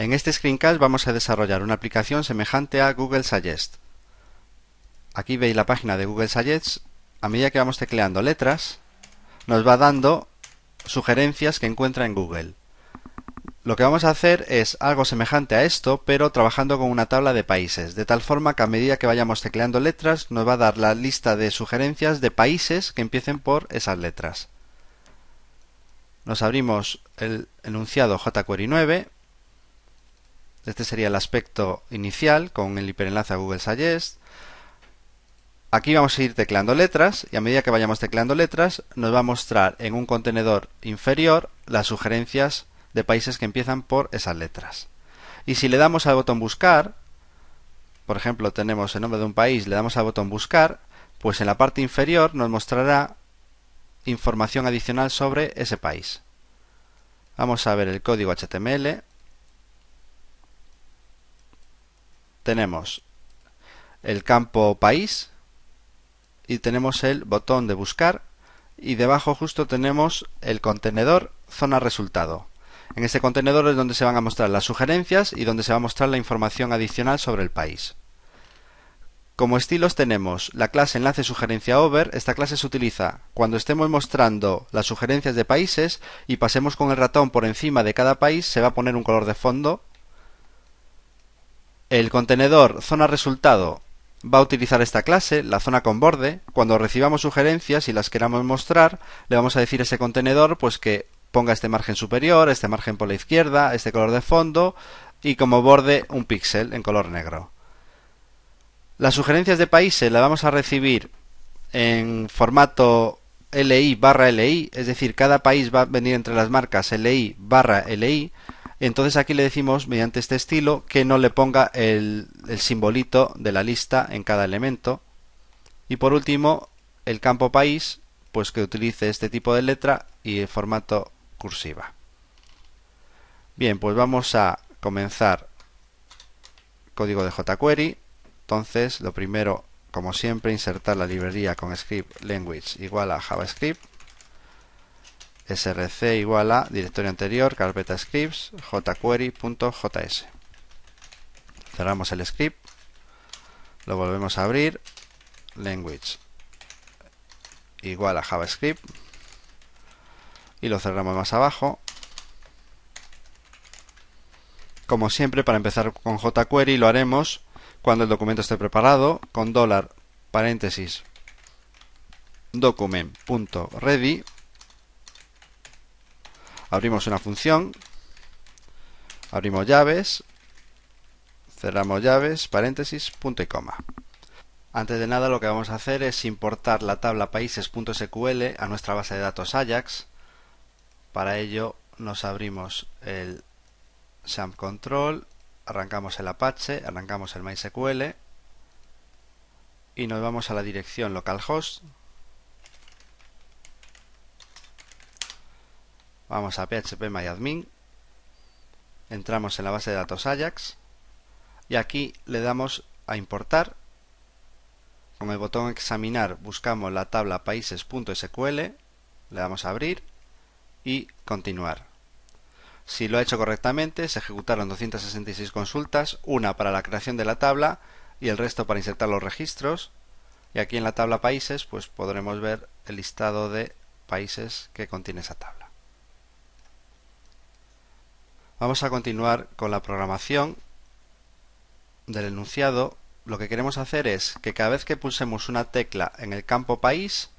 En este screencast vamos a desarrollar una aplicación semejante a Google Suggest. Aquí veis la página de Google Suggest. A medida que vamos tecleando letras, nos va dando sugerencias que encuentra en Google. Lo que vamos a hacer es algo semejante a esto, pero trabajando con una tabla de países, de tal forma que a medida que vayamos tecleando letras nos va a dar la lista de sugerencias de países que empiecen por esas letras. Nos abrimos el enunciado jQuery 9. Este sería el aspecto inicial con el hiperenlace a Google Suggest. Aquí vamos a ir tecleando letras y a medida que vayamos tecleando letras nos va a mostrar en un contenedor inferior las sugerencias de países que empiezan por esas letras. Y si le damos al botón buscar, por ejemplo tenemos el nombre de un país, le damos al botón buscar, pues en la parte inferior nos mostrará información adicional sobre ese país. Vamos a ver el código HTML. Tenemos el campo país y tenemos el botón de buscar y debajo justo tenemos el contenedor zona resultado. En este contenedor es donde se van a mostrar las sugerencias y donde se va a mostrar la información adicional sobre el país. Como estilos tenemos la clase enlace sugerencia over. Esta clase se utiliza cuando estemos mostrando las sugerencias de países y pasemos con el ratón por encima de cada país, se va a poner un color de fondo. El contenedor zona resultado va a utilizar esta clase, la zona con borde. Cuando recibamos sugerencias y las queramos mostrar, le vamos a decir a ese contenedor pues que ponga este margen superior, este margen por la izquierda, este color de fondo y como borde un píxel en color negro. Las sugerencias de países las vamos a recibir en formato LI barra LI, es decir, cada país va a venir entre las marcas LI barra LI. Entonces aquí le decimos, mediante este estilo, que no le ponga el, el simbolito de la lista en cada elemento. Y por último, el campo país, pues que utilice este tipo de letra y el formato cursiva. Bien, pues vamos a comenzar código de jQuery. Entonces, lo primero, como siempre, insertar la librería con script language igual a javascript src igual a directorio anterior, carpeta scripts, jquery.js. Cerramos el script, lo volvemos a abrir, language igual a javascript y lo cerramos más abajo. Como siempre, para empezar con jQuery lo haremos cuando el documento esté preparado con dólar paréntesis document.ready abrimos una función. Abrimos llaves. Cerramos llaves. Paréntesis punto y coma. Antes de nada lo que vamos a hacer es importar la tabla países.sql a nuestra base de datos Ajax. Para ello nos abrimos el SAMP Control, arrancamos el Apache, arrancamos el MySQL y nos vamos a la dirección localhost. Vamos a phpMyAdmin, entramos en la base de datos Ajax y aquí le damos a importar. Con el botón examinar buscamos la tabla países.sql, le damos a abrir y continuar. Si lo ha hecho correctamente, se ejecutaron 266 consultas, una para la creación de la tabla y el resto para insertar los registros. Y aquí en la tabla países, pues podremos ver el listado de países que contiene esa tabla. Vamos a continuar con la programación del enunciado. Lo que queremos hacer es que cada vez que pulsemos una tecla en el campo país,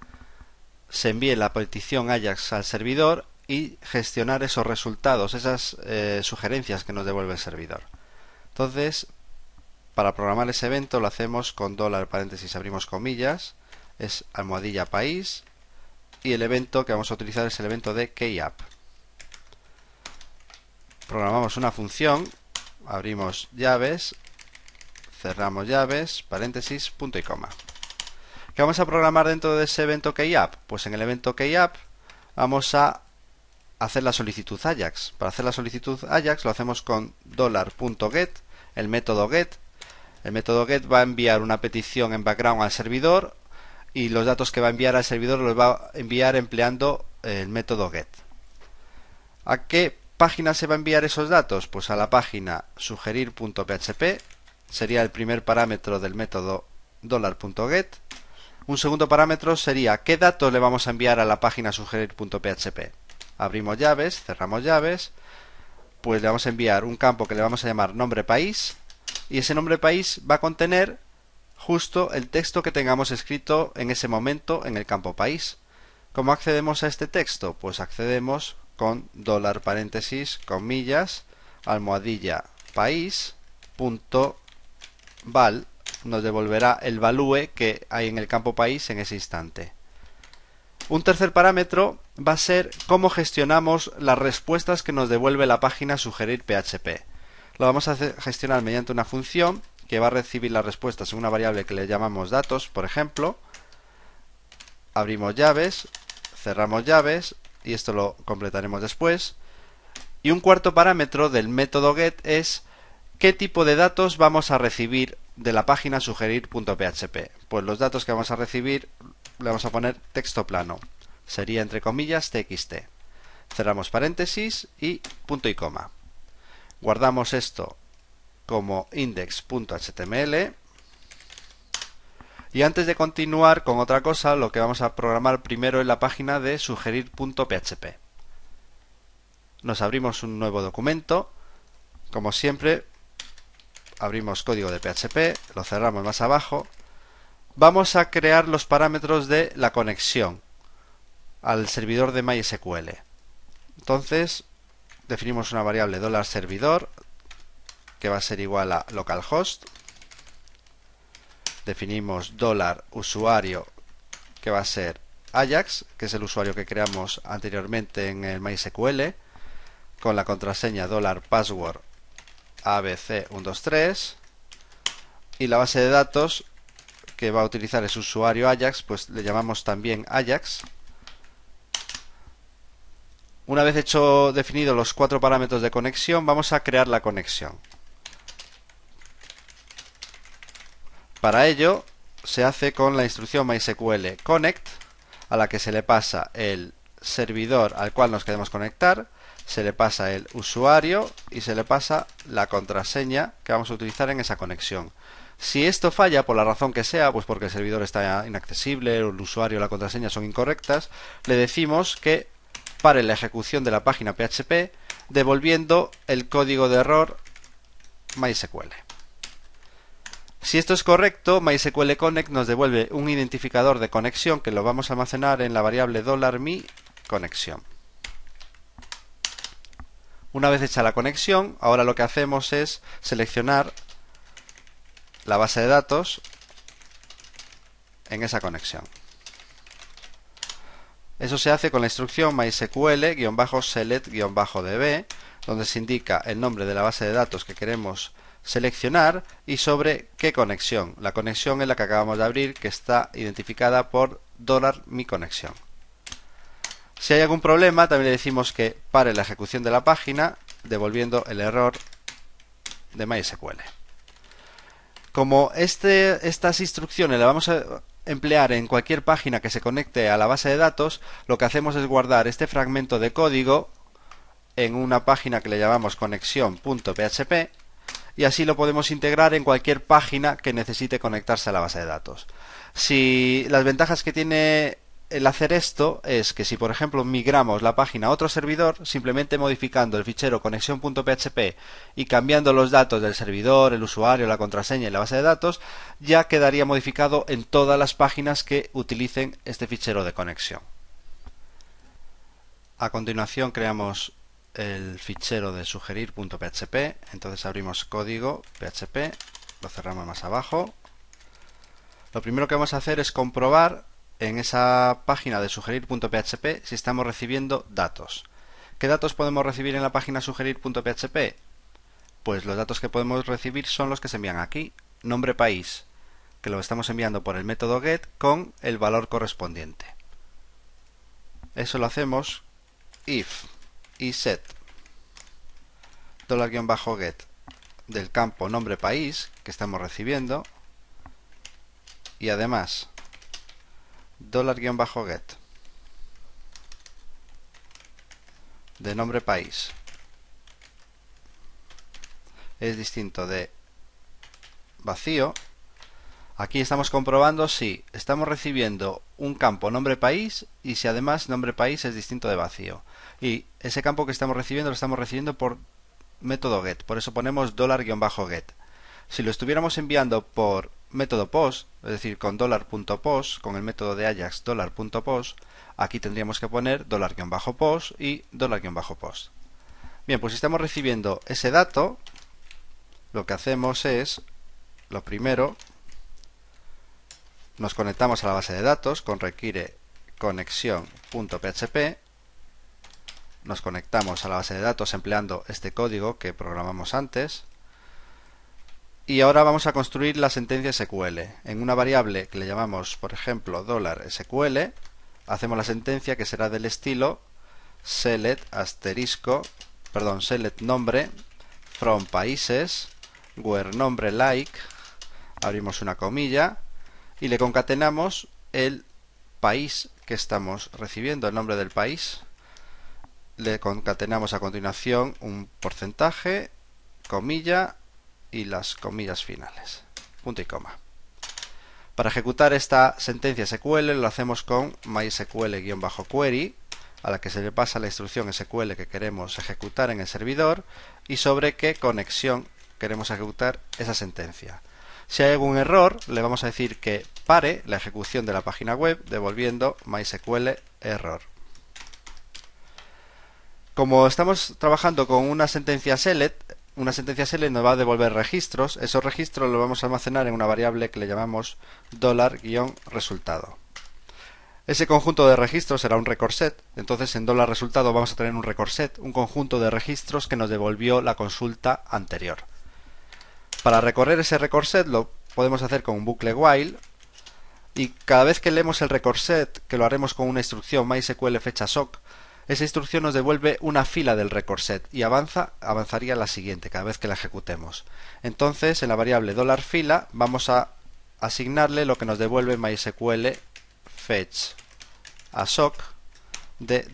se envíe la petición Ajax al servidor y gestionar esos resultados, esas eh, sugerencias que nos devuelve el servidor. Entonces, para programar ese evento lo hacemos con dólar paréntesis abrimos comillas, es almohadilla país y el evento que vamos a utilizar es el evento de keyapp. Programamos una función, abrimos llaves, cerramos llaves, paréntesis, punto y coma. ¿Qué vamos a programar dentro de ese evento keyapp? Pues en el evento keyapp vamos a hacer la solicitud Ajax. Para hacer la solicitud Ajax lo hacemos con $.get, el método get. El método get va a enviar una petición en background al servidor y los datos que va a enviar al servidor los va a enviar empleando el método get. ¿A qué página se va a enviar esos datos? Pues a la página sugerir.php, sería el primer parámetro del método $.get. Un segundo parámetro sería qué datos le vamos a enviar a la página sugerir.php. Abrimos llaves, cerramos llaves, pues le vamos a enviar un campo que le vamos a llamar nombre país y ese nombre país va a contener justo el texto que tengamos escrito en ese momento en el campo país. ¿Cómo accedemos a este texto? Pues accedemos con dólar paréntesis, comillas, almohadilla país, punto val, nos devolverá el value que hay en el campo país en ese instante. Un tercer parámetro va a ser cómo gestionamos las respuestas que nos devuelve la página sugerir PHP. Lo vamos a gestionar mediante una función que va a recibir las respuestas en una variable que le llamamos datos, por ejemplo. Abrimos llaves, cerramos llaves y esto lo completaremos después. Y un cuarto parámetro del método get es qué tipo de datos vamos a recibir de la página sugerir.php. Pues los datos que vamos a recibir le vamos a poner texto plano. Sería entre comillas txt. Cerramos paréntesis y punto y coma. Guardamos esto como index.html. Y antes de continuar con otra cosa, lo que vamos a programar primero es la página de sugerir.php. Nos abrimos un nuevo documento. Como siempre, abrimos código de PHP, lo cerramos más abajo. Vamos a crear los parámetros de la conexión al servidor de MySQL. Entonces, definimos una variable $servidor que va a ser igual a localhost. Definimos $usuario que va a ser Ajax, que es el usuario que creamos anteriormente en el MySQL, con la contraseña $password abc123 y la base de datos que va a utilizar ese usuario Ajax, pues le llamamos también Ajax. Una vez hecho definido los cuatro parámetros de conexión, vamos a crear la conexión. Para ello se hace con la instrucción MySQL connect, a la que se le pasa el servidor al cual nos queremos conectar, se le pasa el usuario y se le pasa la contraseña que vamos a utilizar en esa conexión. Si esto falla por la razón que sea, pues porque el servidor está inaccesible, el usuario o la contraseña son incorrectas, le decimos que pare la ejecución de la página PHP devolviendo el código de error MySQL. Si esto es correcto, MySQL Connect nos devuelve un identificador de conexión que lo vamos a almacenar en la variable $mi conexión. Una vez hecha la conexión, ahora lo que hacemos es seleccionar la base de datos en esa conexión. Eso se hace con la instrucción mysql-select-db, donde se indica el nombre de la base de datos que queremos seleccionar y sobre qué conexión. La conexión es la que acabamos de abrir, que está identificada por $mi conexión. Si hay algún problema, también le decimos que pare la ejecución de la página, devolviendo el error de MySQL. Como este, estas instrucciones las vamos a emplear en cualquier página que se conecte a la base de datos, lo que hacemos es guardar este fragmento de código en una página que le llamamos conexión.php y así lo podemos integrar en cualquier página que necesite conectarse a la base de datos. Si las ventajas que tiene el hacer esto es que si por ejemplo migramos la página a otro servidor, simplemente modificando el fichero conexión.php y cambiando los datos del servidor, el usuario, la contraseña y la base de datos, ya quedaría modificado en todas las páginas que utilicen este fichero de conexión. A continuación creamos el fichero de sugerir.php, entonces abrimos código php, lo cerramos más abajo. Lo primero que vamos a hacer es comprobar en esa página de sugerir.php si estamos recibiendo datos. ¿Qué datos podemos recibir en la página sugerir.php? Pues los datos que podemos recibir son los que se envían aquí. Nombre país, que lo estamos enviando por el método get con el valor correspondiente. Eso lo hacemos if y set. $get del campo nombre país que estamos recibiendo. Y además dólar-get de nombre país. Es distinto de vacío, aquí estamos comprobando si estamos recibiendo un campo nombre país y si además nombre país es distinto de vacío. Y ese campo que estamos recibiendo lo estamos recibiendo por método get, por eso ponemos dólar-get. Si lo estuviéramos enviando por método post, es decir, con $.post, con el método de Ajax $.post, aquí tendríamos que poner $-post y $-post. Bien, pues si estamos recibiendo ese dato, lo que hacemos es, lo primero, nos conectamos a la base de datos con requiere conexión.php, nos conectamos a la base de datos empleando este código que programamos antes, y ahora vamos a construir la sentencia SQL. En una variable que le llamamos, por ejemplo, $SQL, hacemos la sentencia que será del estilo select asterisco, perdón, select nombre from países where nombre like, abrimos una comilla y le concatenamos el país que estamos recibiendo, el nombre del país. Le concatenamos a continuación un porcentaje, comilla y las comillas finales. Punto y coma. Para ejecutar esta sentencia SQL lo hacemos con mysql-query a la que se le pasa la instrucción SQL que queremos ejecutar en el servidor y sobre qué conexión queremos ejecutar esa sentencia. Si hay algún error, le vamos a decir que pare la ejecución de la página web devolviendo MySQL error. Como estamos trabajando con una sentencia select, una sentencia select nos va a devolver registros. Esos registros los vamos a almacenar en una variable que le llamamos $resultado. Ese conjunto de registros será un record set. Entonces en $resultado vamos a tener un record set, un conjunto de registros que nos devolvió la consulta anterior. Para recorrer ese record set lo podemos hacer con un bucle while y cada vez que leemos el record set, que lo haremos con una instrucción mysql fecha sock, esa instrucción nos devuelve una fila del record set y avanza, avanzaría la siguiente cada vez que la ejecutemos. Entonces, en la variable $fila vamos a asignarle lo que nos devuelve MySQL fetch a sock de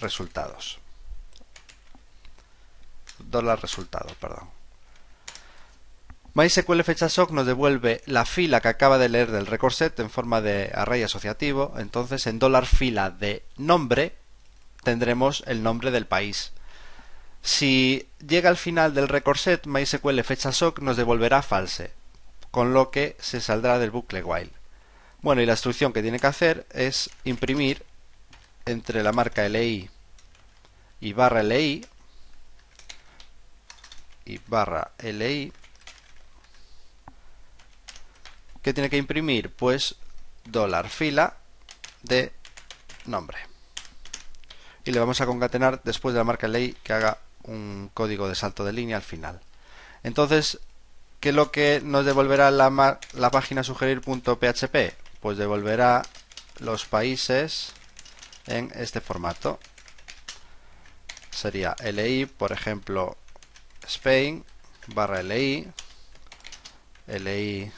resultados. Dólar resultado, perdón. MySQL sock nos devuelve la fila que acaba de leer del record set en forma de array asociativo. Entonces, en fila de nombre tendremos el nombre del país. Si llega al final del record set, MySQL fecha sock nos devolverá false, con lo que se saldrá del bucle while. Bueno, y la instrucción que tiene que hacer es imprimir entre la marca LI y barra LI y barra LI ¿Qué tiene que imprimir? Pues dólar fila de nombre y le vamos a concatenar después de la marca ley que haga un código de salto de línea al final. Entonces, ¿qué es lo que nos devolverá la, la página sugerir.php? Pues devolverá los países en este formato. Sería li, por ejemplo, Spain, barra li, li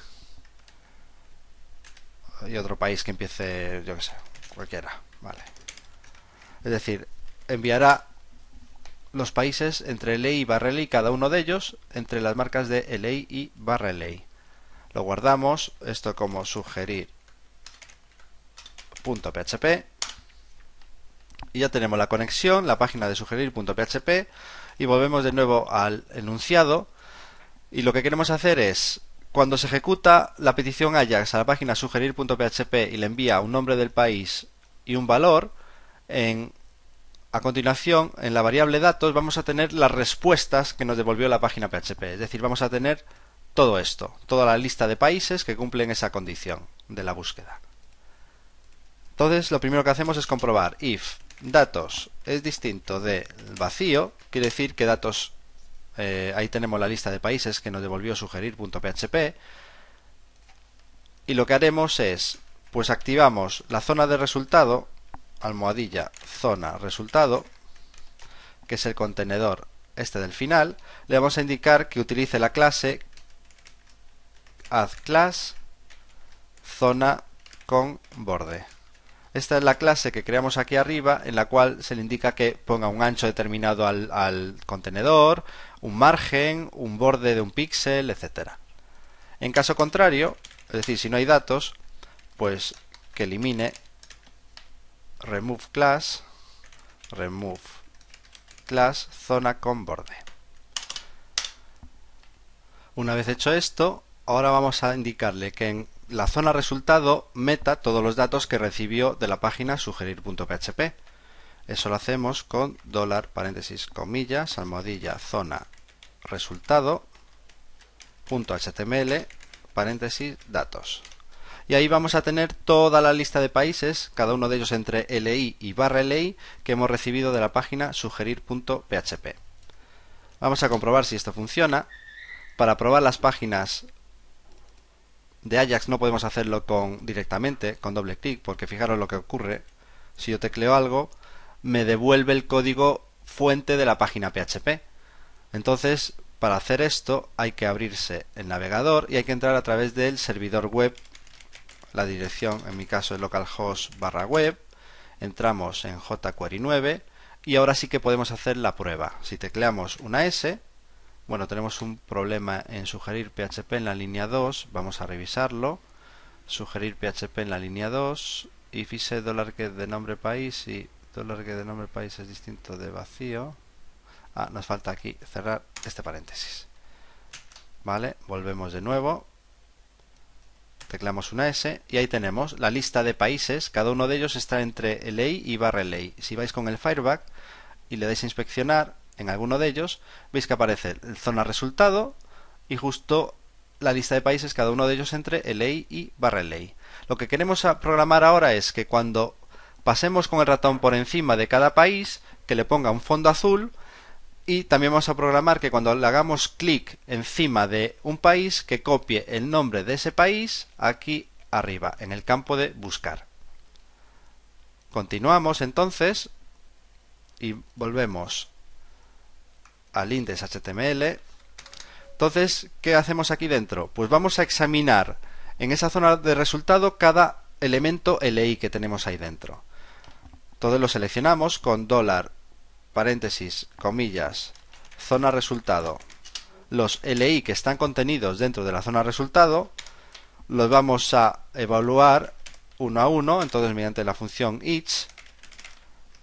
y otro país que empiece, yo que sé, cualquiera, vale. Es decir, enviará los países entre ley y barra ley, cada uno de ellos, entre las marcas de ley y barra ley. Lo guardamos, esto como sugerir .php y ya tenemos la conexión, la página de sugerir.php y volvemos de nuevo al enunciado y lo que queremos hacer es cuando se ejecuta la petición Ajax a la página sugerir.php y le envía un nombre del país y un valor, a continuación, en la variable datos, vamos a tener las respuestas que nos devolvió la página PHP. Es decir, vamos a tener todo esto, toda la lista de países que cumplen esa condición de la búsqueda. Entonces, lo primero que hacemos es comprobar if datos es distinto de vacío, quiere decir que datos, eh, ahí tenemos la lista de países que nos devolvió sugerir.php, y lo que haremos es, pues activamos la zona de resultado almohadilla zona resultado, que es el contenedor este del final, le vamos a indicar que utilice la clase add class zona con borde. Esta es la clase que creamos aquí arriba en la cual se le indica que ponga un ancho determinado al, al contenedor, un margen, un borde de un píxel, etcétera. En caso contrario, es decir, si no hay datos, pues que elimine remove class, remove class zona con borde. Una vez hecho esto, ahora vamos a indicarle que en la zona resultado meta todos los datos que recibió de la página sugerir.php. Eso lo hacemos con dólar paréntesis comillas almohadilla zona resultado punto html paréntesis datos. Y ahí vamos a tener toda la lista de países, cada uno de ellos entre LI y barra LI, que hemos recibido de la página sugerir.php. Vamos a comprobar si esto funciona. Para probar las páginas de Ajax no podemos hacerlo con directamente, con doble clic, porque fijaros lo que ocurre. Si yo tecleo algo, me devuelve el código fuente de la página PHP. Entonces, para hacer esto hay que abrirse el navegador y hay que entrar a través del servidor web. La dirección, en mi caso, es localhost barra web. Entramos en jQuery 9 y ahora sí que podemos hacer la prueba. Si tecleamos una S, bueno, tenemos un problema en sugerir PHP en la línea 2. Vamos a revisarlo. Sugerir PHP en la línea 2. Y fise dólar que de nombre país y que de nombre país es distinto de vacío. Ah, nos falta aquí cerrar este paréntesis. Vale, volvemos de nuevo. Tecleamos una S y ahí tenemos la lista de países. Cada uno de ellos está entre LEI y barra LEI. Si vais con el Fireback y le dais a inspeccionar, en alguno de ellos, veis que aparece el zona resultado y justo la lista de países, cada uno de ellos entre LA y barra LA. Lo que queremos programar ahora es que cuando pasemos con el ratón por encima de cada país, que le ponga un fondo azul y también vamos a programar que cuando le hagamos clic encima de un país, que copie el nombre de ese país aquí arriba, en el campo de buscar. Continuamos entonces y volvemos al index HTML. Entonces, ¿qué hacemos aquí dentro? Pues vamos a examinar en esa zona de resultado cada elemento LI que tenemos ahí dentro. Entonces lo seleccionamos con dólar, paréntesis, comillas, zona resultado. Los LI que están contenidos dentro de la zona resultado los vamos a evaluar uno a uno, entonces mediante la función each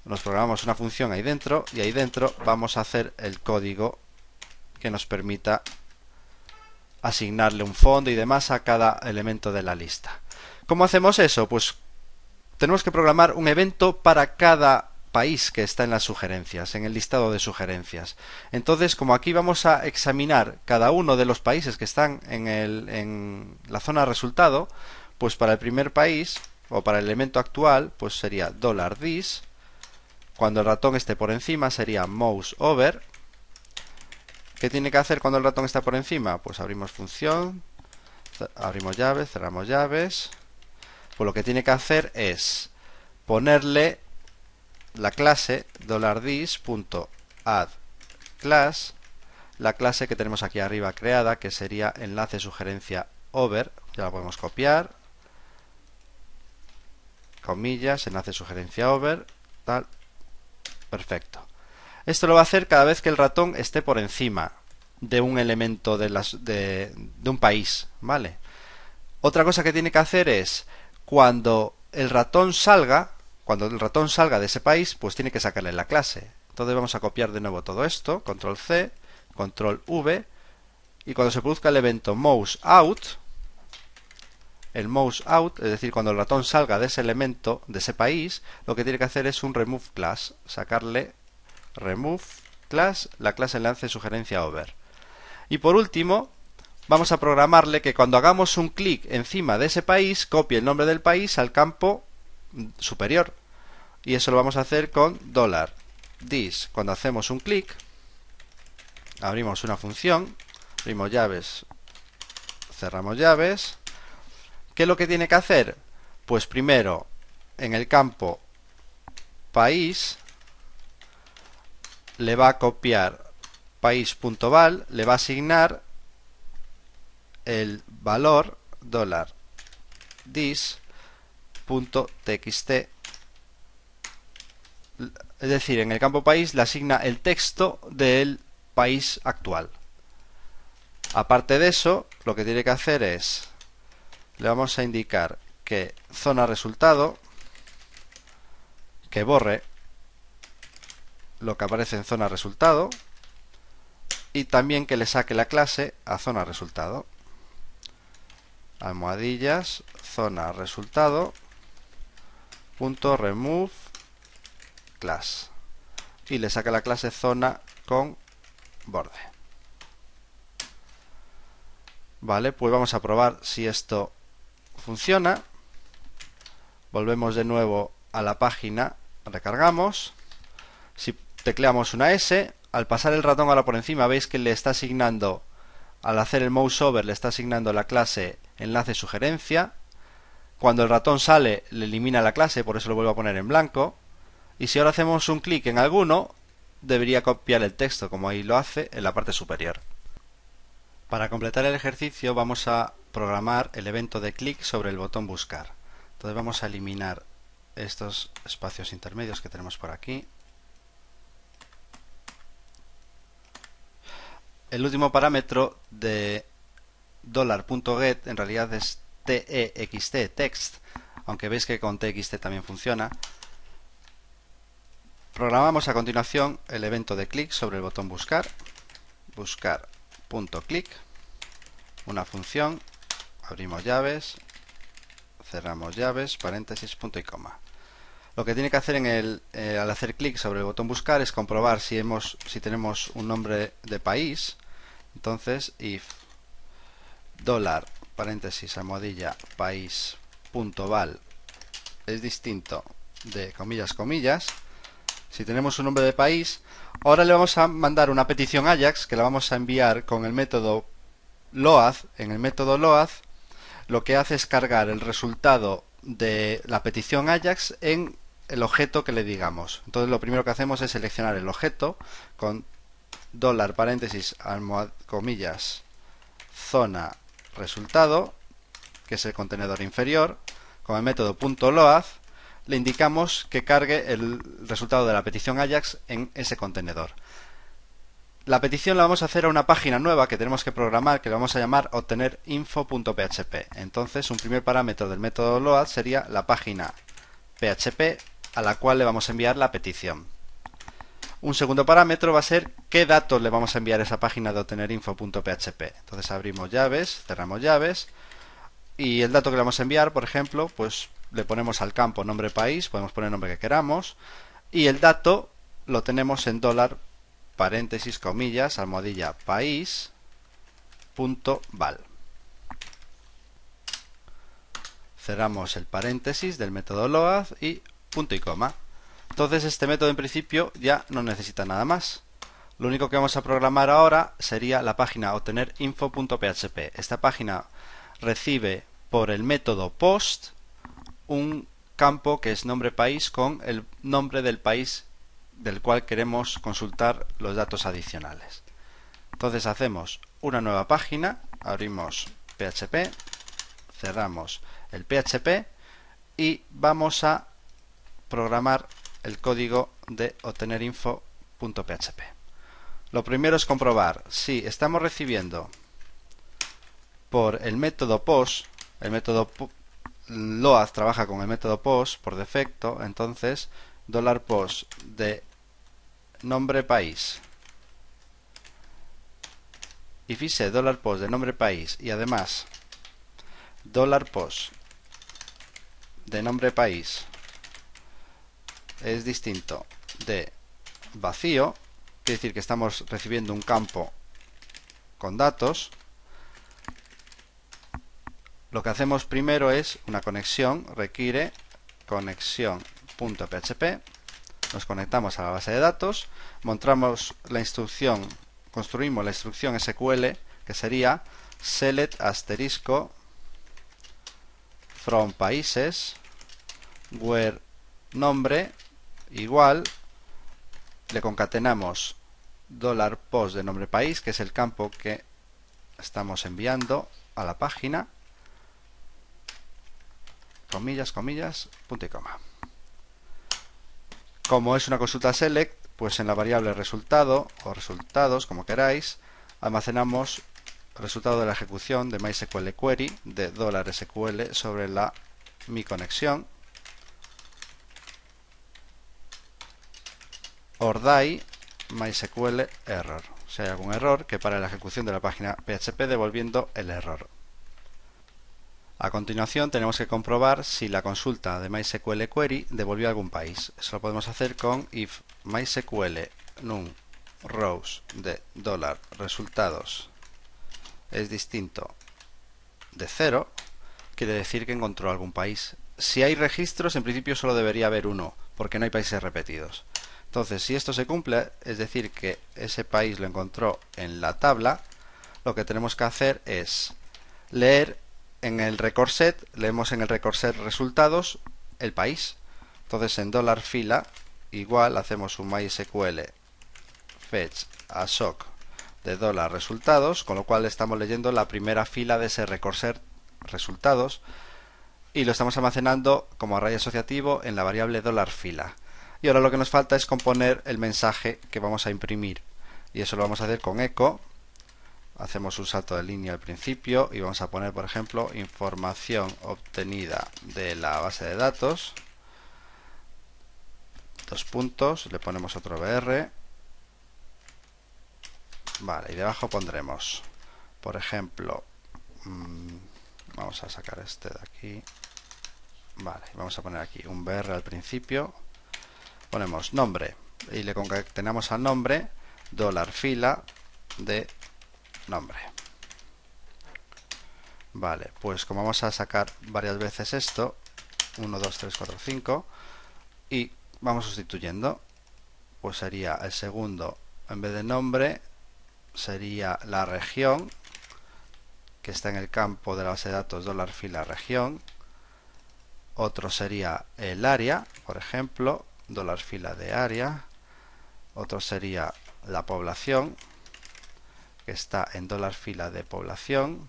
nos programamos una función ahí dentro y ahí dentro vamos a hacer el código que nos permita asignarle un fondo y demás a cada elemento de la lista. ¿Cómo hacemos eso? Pues tenemos que programar un evento para cada país que está en las sugerencias, en el listado de sugerencias. Entonces, como aquí vamos a examinar cada uno de los países que están en, el, en la zona resultado, pues para el primer país o para el elemento actual, pues sería $this cuando el ratón esté por encima sería mouse over. ¿Qué tiene que hacer cuando el ratón está por encima? Pues abrimos función, abrimos llaves, cerramos llaves. Pues lo que tiene que hacer es ponerle la clase $this.add class, la clase que tenemos aquí arriba creada, que sería enlace sugerencia over, ya la podemos copiar, comillas, enlace sugerencia over, tal, Perfecto. Esto lo va a hacer cada vez que el ratón esté por encima de un elemento de, las, de, un país, ¿vale? Otra cosa que tiene que hacer es cuando el ratón salga, cuando el ratón salga de ese país, pues tiene que sacarle la clase. Entonces vamos a copiar de nuevo todo esto, control C, control V, y cuando se produzca el evento mouse out, el mouse out, es decir, cuando el ratón salga de ese elemento, de ese país, lo que tiene que hacer es un remove class, sacarle remove class, la clase enlace sugerencia over. Y por último, vamos a programarle que cuando hagamos un clic encima de ese país, copie el nombre del país al campo superior. Y eso lo vamos a hacer con dólar $this. Cuando hacemos un clic, abrimos una función, abrimos llaves, cerramos llaves, ¿Qué es lo que tiene que hacer? Pues primero, en el campo país, le va a copiar país.val, le va a asignar el valor dólar dis.txt es decir, en el campo país le asigna el texto del país actual. Aparte de eso, lo que tiene que hacer es, le vamos a indicar que zona resultado, que borre lo que aparece en zona resultado y también que le saque la clase a zona resultado. Almohadillas, zona resultado, punto remove class y le saca la clase zona con borde. Vale, pues vamos a probar si esto funciona. Volvemos de nuevo a la página, recargamos. Si tecleamos una S, al pasar el ratón ahora por encima veis que le está asignando, al hacer el mouse over, le está asignando la clase enlace sugerencia. Cuando el ratón sale, le elimina la clase, por eso lo vuelvo a poner en blanco. Y si ahora hacemos un clic en alguno, debería copiar el texto, como ahí lo hace, en la parte superior. Para completar el ejercicio vamos a programar el evento de clic sobre el botón buscar. Entonces vamos a eliminar estos espacios intermedios que tenemos por aquí. El último parámetro de $.get en realidad es text, text, aunque veis que con txt también funciona. Programamos a continuación el evento de clic sobre el botón buscar, buscar.click, una función, abrimos llaves, cerramos llaves, paréntesis, punto y coma. Lo que tiene que hacer en el, eh, al hacer clic sobre el botón buscar es comprobar si, hemos, si tenemos un nombre de país. Entonces, if dólar, paréntesis, almohadilla, país, punto val es distinto de comillas, comillas. Si tenemos un nombre de país, ahora le vamos a mandar una petición Ajax que la vamos a enviar con el método load. En el método load lo que hace es cargar el resultado de la petición Ajax en el objeto que le digamos. Entonces lo primero que hacemos es seleccionar el objeto con dólar paréntesis comillas zona resultado que es el contenedor inferior con el método .load le indicamos que cargue el resultado de la petición Ajax en ese contenedor. La petición la vamos a hacer a una página nueva que tenemos que programar que le vamos a llamar obtener info.php. Entonces, un primer parámetro del método load sería la página PHP a la cual le vamos a enviar la petición. Un segundo parámetro va a ser qué datos le vamos a enviar a esa página de obtener info.php. Entonces abrimos llaves, cerramos llaves y el dato que le vamos a enviar, por ejemplo, pues le ponemos al campo nombre país, podemos poner el nombre que queramos y el dato lo tenemos en dólar paréntesis comillas almohadilla país punto val. Cerramos el paréntesis del método load y punto y coma. Entonces este método en principio ya no necesita nada más. Lo único que vamos a programar ahora sería la página obtener info.php. Esta página recibe por el método post un campo que es nombre país con el nombre del país del cual queremos consultar los datos adicionales. Entonces hacemos una nueva página, abrimos PHP, cerramos el PHP y vamos a programar el código de obtener info.php. Lo primero es comprobar si estamos recibiendo por el método post, el método load trabaja con el método post por defecto, entonces $post de nombre país. Y dólar $post de nombre país y además $post de nombre país es distinto de vacío, quiere decir que estamos recibiendo un campo con datos, lo que hacemos primero es una conexión, requiere conexión.php, nos conectamos a la base de datos, montamos la instrucción, construimos la instrucción SQL que sería select asterisco from países where nombre igual le concatenamos dólar post de nombre país que es el campo que estamos enviando a la página comillas, comillas, punto y coma Como es una consulta select, pues en la variable resultado o resultados, como queráis, almacenamos el resultado de la ejecución de MySQL query de $SQL sobre la mi conexión ordai MySQL error. Si hay algún error, que para la ejecución de la página PHP devolviendo el error. A continuación tenemos que comprobar si la consulta de MySQL query devolvió algún país. Eso lo podemos hacer con if MySQL num rows de dólar resultados es distinto de cero, quiere decir que encontró algún país. Si hay registros, en principio solo debería haber uno, porque no hay países repetidos. Entonces, si esto se cumple, es decir, que ese país lo encontró en la tabla, lo que tenemos que hacer es leer en el record set, leemos en el record set resultados el país. Entonces, en dólar fila igual hacemos un MySQL fetch a sock de dólar resultados, con lo cual estamos leyendo la primera fila de ese record set resultados y lo estamos almacenando como array asociativo en la variable dólar fila. Y ahora lo que nos falta es componer el mensaje que vamos a imprimir. Y eso lo vamos a hacer con echo. Hacemos un salto de línea al principio y vamos a poner, por ejemplo, información obtenida de la base de datos. Dos puntos, le ponemos otro BR. Vale, y debajo pondremos, por ejemplo, mmm, vamos a sacar este de aquí. Vale, vamos a poner aquí un BR al principio ponemos nombre y le concatenamos al nombre dólar fila de nombre. Vale, pues como vamos a sacar varias veces esto, 1, 2, 3, 4, 5, y vamos sustituyendo, pues sería el segundo, en vez de nombre, sería la región, que está en el campo de la base de datos dólar fila región, otro sería el área, por ejemplo, dólar fila de área otro sería la población que está en dólar fila de población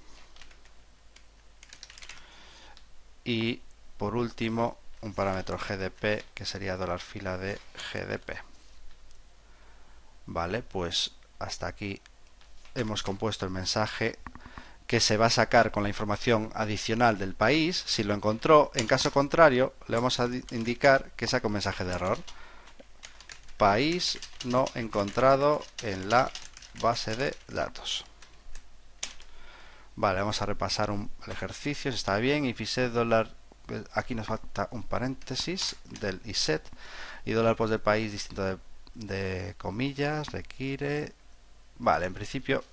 y por último un parámetro GDP que sería dólar fila de GDP vale pues hasta aquí hemos compuesto el mensaje que se va a sacar con la información adicional del país. Si lo encontró, en caso contrario, le vamos a indicar que saca un mensaje de error. País no encontrado en la base de datos. Vale, vamos a repasar un, el ejercicio, si está bien. Y dólar, aquí nos falta un paréntesis del iset y dólar post del país distinto de, de comillas, requiere. Vale, en principio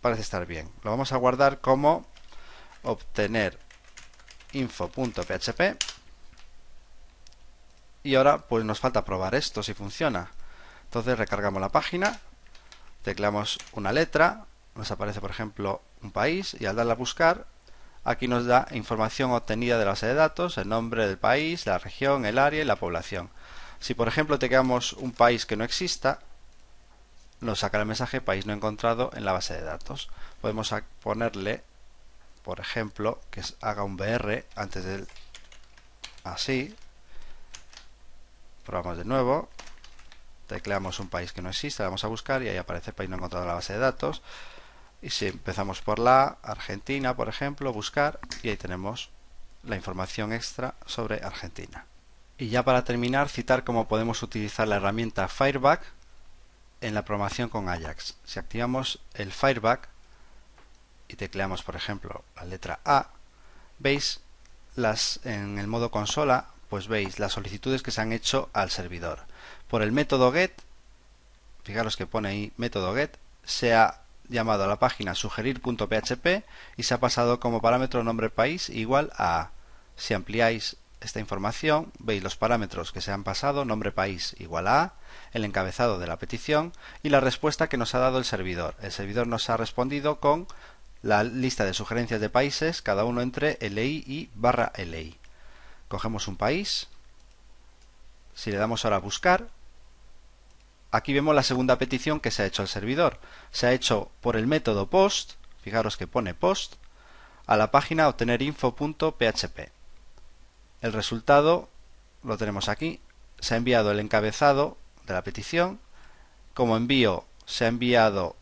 parece estar bien. Lo vamos a guardar como obtener info.php y ahora pues nos falta probar esto si funciona. Entonces recargamos la página, tecleamos una letra, nos aparece por ejemplo un país y al darle a buscar aquí nos da información obtenida de la base de datos, el nombre del país, la región, el área y la población. Si por ejemplo tecleamos un país que no exista, nos saca el mensaje país no encontrado en la base de datos. Podemos ponerle, por ejemplo, que haga un BR antes del así. Probamos de nuevo. Tecleamos un país que no existe, vamos a buscar y ahí aparece país no encontrado en la base de datos. Y si empezamos por la Argentina, por ejemplo, buscar y ahí tenemos la información extra sobre Argentina. Y ya para terminar, citar cómo podemos utilizar la herramienta Fireback en la programación con Ajax. Si activamos el Fireback y tecleamos, por ejemplo, la letra A, veis las en el modo consola, pues veis las solicitudes que se han hecho al servidor. Por el método get, fijaros que pone ahí método get, se ha llamado a la página sugerir.php y se ha pasado como parámetro nombre país igual a Si ampliáis esta información, veis los parámetros que se han pasado, nombre país igual a, el encabezado de la petición y la respuesta que nos ha dado el servidor. El servidor nos ha respondido con la lista de sugerencias de países, cada uno entre LI y barra LI. Cogemos un país, si le damos ahora a buscar, aquí vemos la segunda petición que se ha hecho al servidor. Se ha hecho por el método post, fijaros que pone post, a la página obtener info.php. El resultado lo tenemos aquí, se ha enviado el encabezado de la petición. Como envío se ha enviado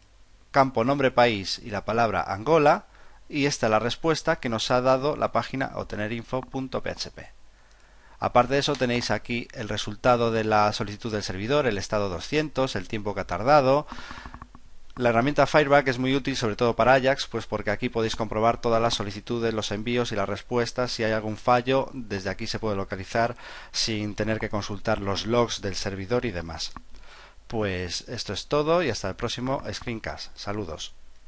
campo nombre país y la palabra Angola y esta es la respuesta que nos ha dado la página obtenerinfo.php. Aparte de eso tenéis aquí el resultado de la solicitud del servidor, el estado 200, el tiempo que ha tardado. La herramienta Fireback es muy útil sobre todo para Ajax, pues porque aquí podéis comprobar todas las solicitudes, los envíos y las respuestas. Si hay algún fallo, desde aquí se puede localizar sin tener que consultar los logs del servidor y demás. Pues esto es todo y hasta el próximo screencast. Saludos.